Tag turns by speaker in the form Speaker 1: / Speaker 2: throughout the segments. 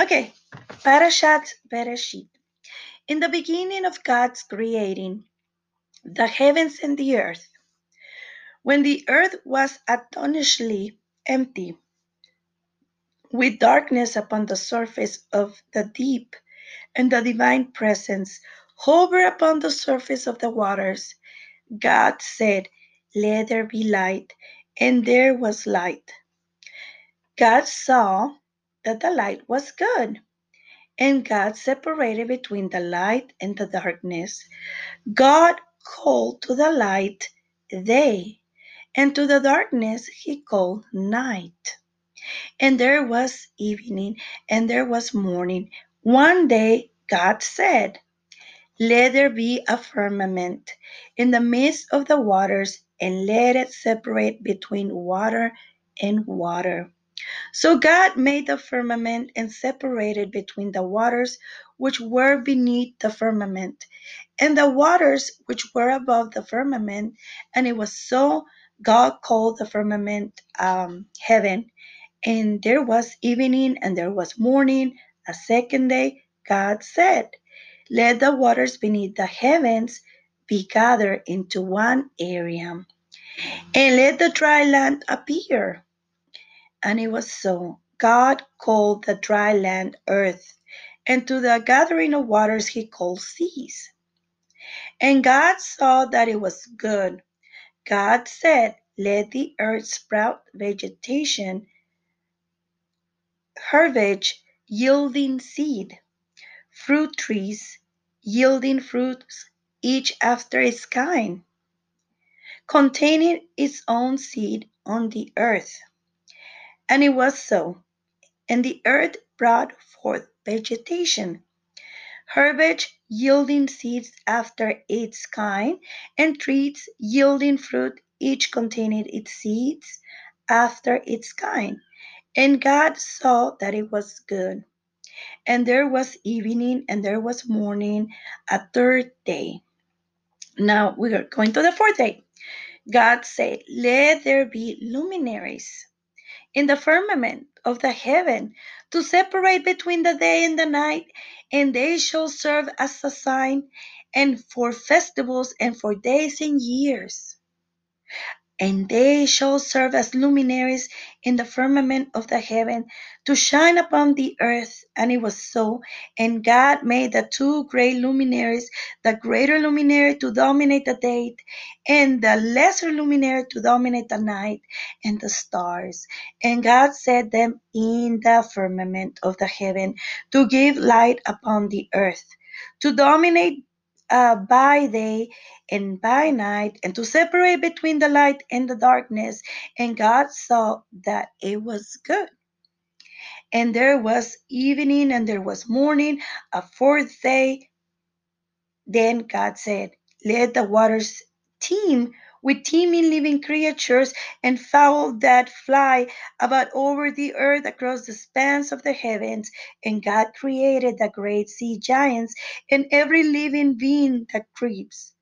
Speaker 1: Okay, Parashat Bereshit. In the beginning of God's creating the heavens and the earth, when the earth was astonishingly empty, with darkness upon the surface of the deep, and the divine presence hover upon the surface of the waters, God said, Let there be light, and there was light. God saw that the light was good, and God separated between the light and the darkness. God called to the light day, and to the darkness he called night. And there was evening, and there was morning. One day God said, Let there be a firmament in the midst of the waters, and let it separate between water and water. So God made the firmament and separated between the waters which were beneath the firmament and the waters which were above the firmament. And it was so. God called the firmament um, heaven. And there was evening and there was morning. A second day, God said, Let the waters beneath the heavens be gathered into one area, and let the dry land appear. And it was so. God called the dry land earth, and to the gathering of waters he called seas. And God saw that it was good. God said, Let the earth sprout vegetation, herbage yielding seed, fruit trees yielding fruits, each after its kind, containing its own seed on the earth. And it was so. And the earth brought forth vegetation, herbage yielding seeds after its kind, and trees yielding fruit, each containing its seeds after its kind. And God saw that it was good. And there was evening and there was morning, a third day. Now we are going to the fourth day. God said, Let there be luminaries in the firmament of the heaven to separate between the day and the night, and they shall serve as a sign and for festivals and for days and years. And they shall serve as luminaries in the firmament of the heaven to shine upon the earth. And it was so. And God made the two great luminaries, the greater luminary to dominate the day, and the lesser luminary to dominate the night, and the stars. And God set them in the firmament of the heaven to give light upon the earth, to dominate uh, by day and by night, and to separate between the light and the darkness. And God saw that it was good. And there was evening and there was morning, a fourth day. Then God said, Let the waters teem with teeming living creatures and fowl that fly about over the earth across the spans of the heavens. And God created the great sea giants and every living being that creeps,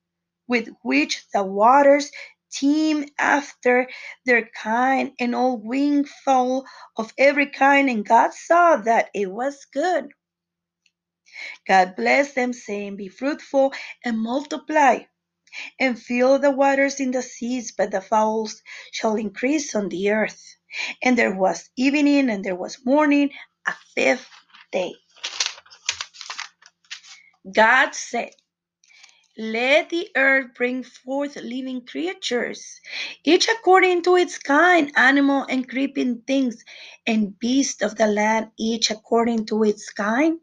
Speaker 1: with which the waters teem after their kind, and all winged fowl of every kind. And God saw that it was good. God blessed them, saying, Be fruitful and multiply and fill the waters in the seas, but the fowls shall increase on the earth. And there was evening and there was morning, a fifth day. God said, Let the earth bring forth living creatures, each according to its kind, animal and creeping things, and beasts of the land, each according to its kind.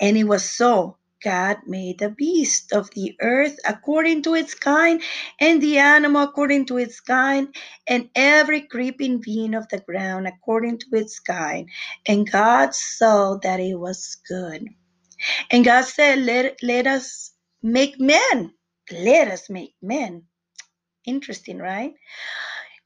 Speaker 1: And it was so. God made the beast of the earth according to its kind, and the animal according to its kind, and every creeping being of the ground according to its kind. And God saw that it was good. And God said, Let, let us make men. Let us make men. Interesting, right?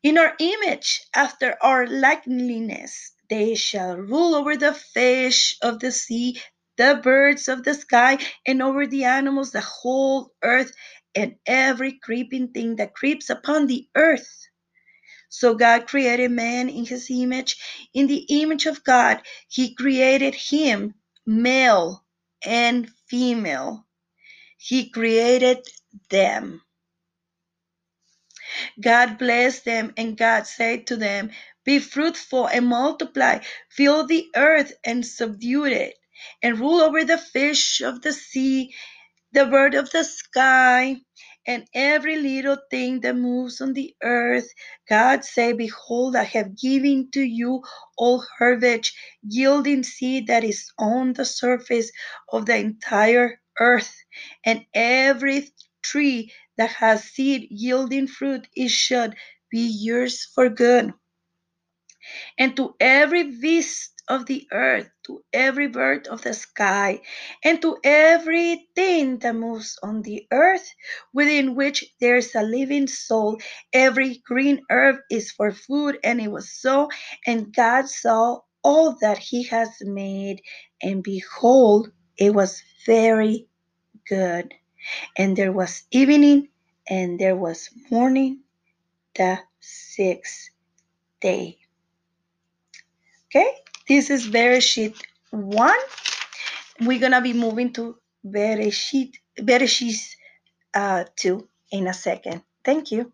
Speaker 1: In our image, after our likeness, they shall rule over the fish of the sea, the birds of the sky, and over the animals, the whole earth, and every creeping thing that creeps upon the earth. So God created man in his image. In the image of God, he created him, male and female. He created them. God blessed them, and God said to them, Be fruitful and multiply, fill the earth and subdue it, and rule over the fish of the sea the bird of the sky, and every little thing that moves on the earth. God said, Behold, I have given to you all herbage, yielding seed that is on the surface of the entire earth, and every tree that has seed yielding fruit, it should be yours for good and to every beast of the earth, to every bird of the sky, and to everything that moves on the earth, within which there is a living soul. Every green herb is for food, and it was so. And God saw all that He has made, and behold, it was very good. And there was evening, and there was morning, the sixth day. Okay, this is Bereshit 1. We're going to be moving to Bereshit, Bereshit uh, 2 in a second. Thank you.